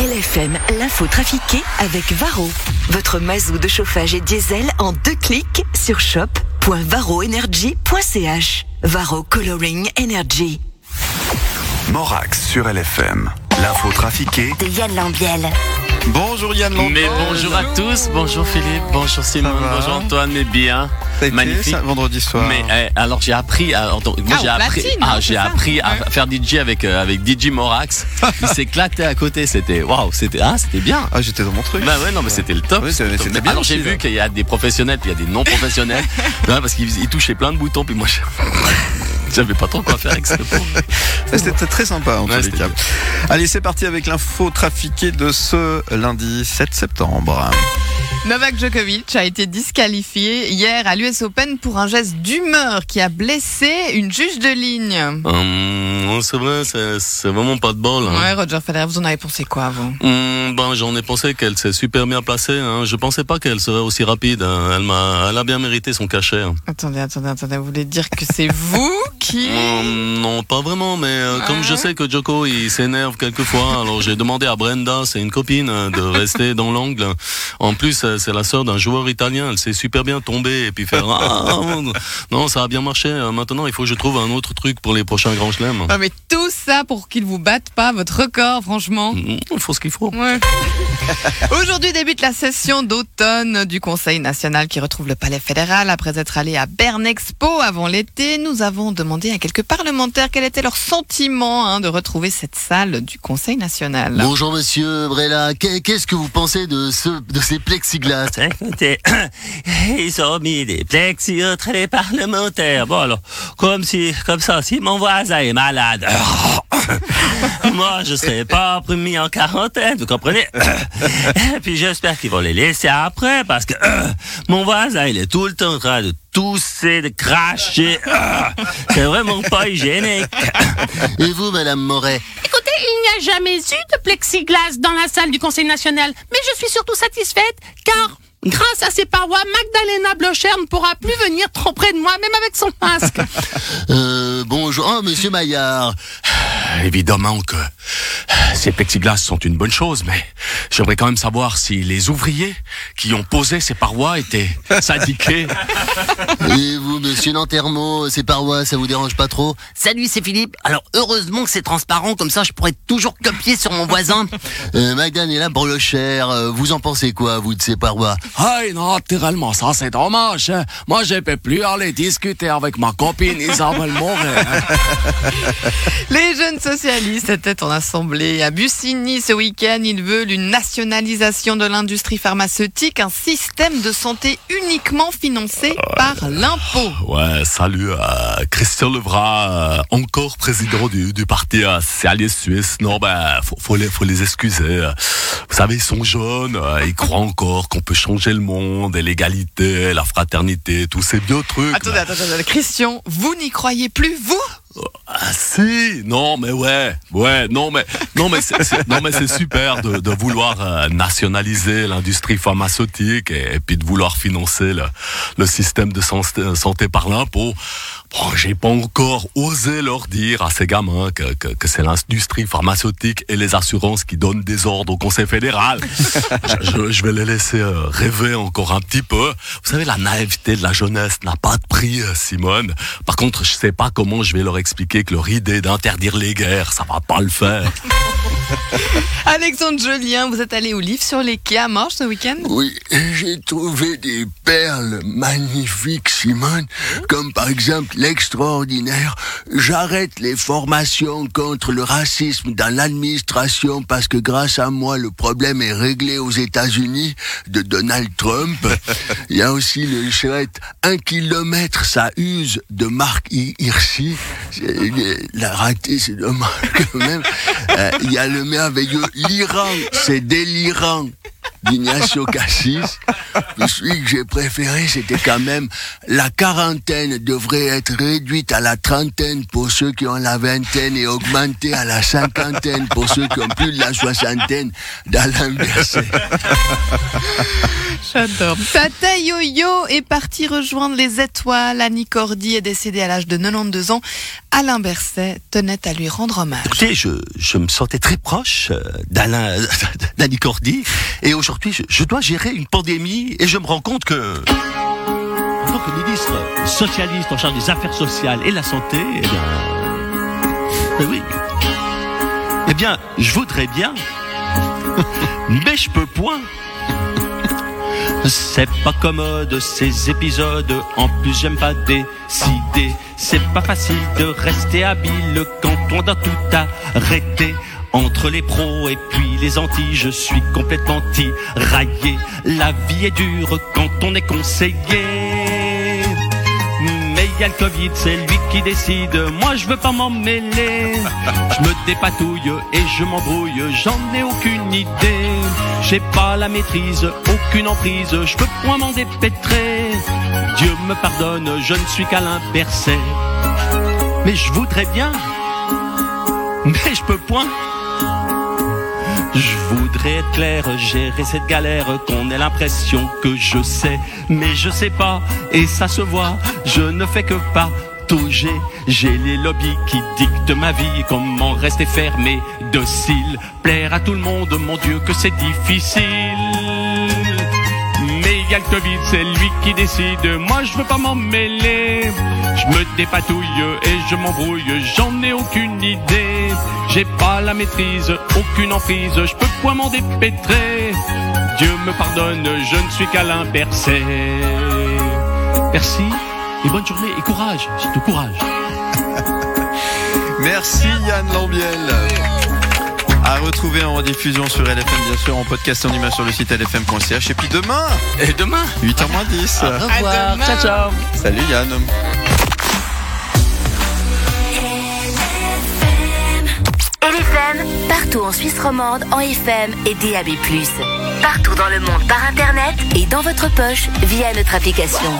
LFM, l'info trafiquée avec Varro. Votre mazou de chauffage et diesel en deux clics sur shop.varroenergy.ch. Varro Coloring Energy. Morax sur LFM. L'info trafiquée De Yann Lambiel. Bonjour Yann. Mais bonjour à tous, bonjour Philippe, bonjour Simon, bonjour Antoine, mais bien, été, magnifique. ça, vendredi soir. Mais eh, alors j'ai appris, à, donc, moi Ah, j'ai appris, platine, ah, hein, j'ai appris à faire DJ avec euh, avec DJ Morax. Il s'éclatait à côté, c'était waouh, c'était ah c'était bien. Ah, j'étais dans mon truc. Bah ouais non mais c'était le top. Oui, c'était- Top. c'était Mais bien Alors j'ai vu qu'il y a des professionnels puis il y a des non professionnels. ouais, parce qu'ils ils touchaient plein de boutons puis moi je- j'avais pas trop quoi faire avec. Ah, C'était très sympa en Ouais, tous les cas. Allez, c'est parti avec l'info trafiquée de ce lundi 7 septembre. Novak Djokovic a été disqualifié hier à l'US Open pour un geste d'humeur qui a blessé une juge de ligne. Hum, c'est vrai, c'est vraiment pas de bol. hein. Ouais, Roger Federer, vous en avez pensé quoi, vous? Hum, ben, j'en ai pensé qu'elle s'est super bien placée. Hein. Je pensais pas qu'elle serait aussi rapide. hein. Elle m'a, elle a bien mérité son cachet. hein. Attendez, attendez, attendez, vous voulez dire que c'est vous qui... Hum, non, pas vraiment, mais euh, comme je sais que Joko il s'énerve quelquefois, alors j'ai demandé à Brenda, c'est une copine, de rester dans l'angle. En plus, c'est la sœur d'un joueur italien. Elle s'est super bien tomber et puis faire. Ah, non, ça a bien marché. Euh, Maintenant, il faut que je trouve un autre truc pour les prochains grands chelems. Ah, mais tout ça pour qu'il vous batte pas votre record, franchement. Hum, Il faut ce qu'il faut. Ouais. Aujourd'hui débute la session d'automne du Conseil national qui retrouve le Palais fédéral après être allé à Berne Expo avant l'été. Nous avons demandé à quelques parlementaires quel était leur sentiment hein, de retrouver cette salle du Conseil national. Bonjour Monsieur Brella, Qu'est- qu'est-ce que vous pensez de ce de ces plexiglas Écoutez, ils ont mis des plexis entre les parlementaires. Bon alors, comme si, comme ça, si mon voisin est malade, moi je serai pas mis en quarantaine, vous comprenez? Et puis j'espère qu'ils vont les laisser après parce que mon voisin il est tout le temps en train de tousser, de cracher. C'est vraiment pas hygiénique. Et vous, Madame Moret? Écoutez, il n'y a jamais eu de plexiglas dans la salle du Conseil national, mais je suis surtout satisfaite car grâce à ces parois, Magdalena Blocher ne pourra plus venir trop près de moi, même avec son masque. euh, Bonjour, oh, Monsieur Maillard. Évidemment que ces plexiglas sont une bonne chose, mais j'aimerais quand même savoir si les ouvriers qui ont posé ces parois étaient syndiqués. Et vous, Monsieur Nantermo, ces parois, ça vous dérange pas trop? Salut, c'est Philippe. Alors heureusement que c'est transparent, comme ça je pourrais toujours copier sur mon voisin. euh, Magdalena Brelocher, euh, vous en pensez quoi, vous, de ces parois? Ah, naturellement, ça c'est dommage. hein. Moi, je peux plus aller discuter avec ma copine Isabelle Moret. hein. Les jeunes socialistes étaient en assemblée à Bussigny ce week-end. Ils veulent une nationalisation de l'industrie pharmaceutique, un système de santé uniquement financé par l'impôt. Ouais, salut, euh, Christian Levra, euh, encore président du, du parti euh, suisse. Non, ben, faut, faut, les, faut les excuser. Vous savez, ils sont jeunes, euh, ils croient encore qu'on peut changer le monde, et l'égalité, la fraternité, tous ces vieux trucs. Attendez, attendez, attendez. Christian, vous n'y croyez plus, vous? Ah si, non mais ouais, ouais, non mais non mais c'est, non mais c'est super de, vouloir euh, nationaliser l'industrie pharmaceutique et, puis de vouloir financer le, système de santé, santé par l'impôt. Bon, j'ai pas encore osé leur dire à ces gamins que, c'est l'industrie pharmaceutique et les assurances qui donnent des ordres au Conseil fédéral. je, je- vais les laisser euh, rêver encore un petit peu. Vous savez, la naïveté de la jeunesse n'a pas de prix, euh, Simone. Par contre, je sais pas comment je vais leur expliquer que leur idée d'interdire les guerres, ça va pas le faire. Alexandre Jolien, vous êtes allé au livre sur les quais à Morges ce week-end? Oui, j'ai trouvé des perles magnifiques, Simone, comme par exemple l'extraordinaire « J'arrête les formations contre le racisme dans l'administration parce que grâce à moi, le problème est réglé aux États-Unis » de Donald Trump. Il y a aussi le chouette « Un kilomètre, ça use » de Marc I- Hirschi. La raté, c'est dommage quand même. Euh, Il y a le merveilleux « L'Iran, c'est délirant » d'Ignacio Cassis. Celui que j'ai préféré, c'était quand même la quarantaine devrait être réduite à la trentaine pour ceux qui ont la vingtaine et augmentée à la cinquantaine pour ceux qui ont plus de la soixantaine d'Alain Berset. J'adore. Tata Yo-Yo est parti rejoindre les étoiles. Annie Cordy est décédée à l'âge de 92 ans. Alain Berset tenait à lui rendre hommage. Écoutez, je, je me sentais très proche euh, d'Alain, d'Annie Cordy, et aujourd'hui, je, je dois gérer une pandémie, et je me rends compte que, en tant que ministre socialiste en charge des affaires sociales et la santé, eh bien, eh oui, eh bien, je voudrais bien, mais je peux point. C'est pas commode ces épisodes, en plus j'aime pas décider. C'est pas facile de rester habile quand on doit tout arrêter. Entre les pros et puis les anti, je suis complètement tiraillé. La vie est dure quand on est conseillé. Y a le Covid, c'est lui qui décide. Moi, je veux pas m'en mêler. Je me dépatouille et je m'embrouille. J'en ai aucune idée. J'ai pas la maîtrise, aucune emprise. Je peux point m'en dépêtrer. Dieu me pardonne, je ne suis qu'Alain Berset. Mais je voudrais bien. Mais je peux point. Je voudrais être clair, gérer cette galère, qu'on ait l'impression que je sais, mais je sais pas, et ça se voit, je ne fais que patauger. J'ai les lobbies qui dictent ma vie, comment rester fermé, docile, plaire à tout le monde, mon Dieu que c'est difficile. Mais il y a le Covid, c'est lui qui décide, moi je veux pas m'en mêler. Je me dépatouille et je m'embrouille, j'en ai aucune idée. J'ai pas la maîtrise, aucune emprise, je peux point m'en dépêtrer. Dieu me pardonne, je ne suis qu'Alain Berset. Merci et bonne journée et courage, surtout courage. Merci Yann Lambiel. À retrouver en rediffusion sur LFM, bien sûr, en podcast en image sur le site lfm.ch. Et puis demain, Et demain 8h moins 10. Au revoir, demain. ciao ciao Salut Yann. LFM, partout en Suisse romande, en FM et DAB+. Partout dans le monde par Internet et dans votre poche via notre application.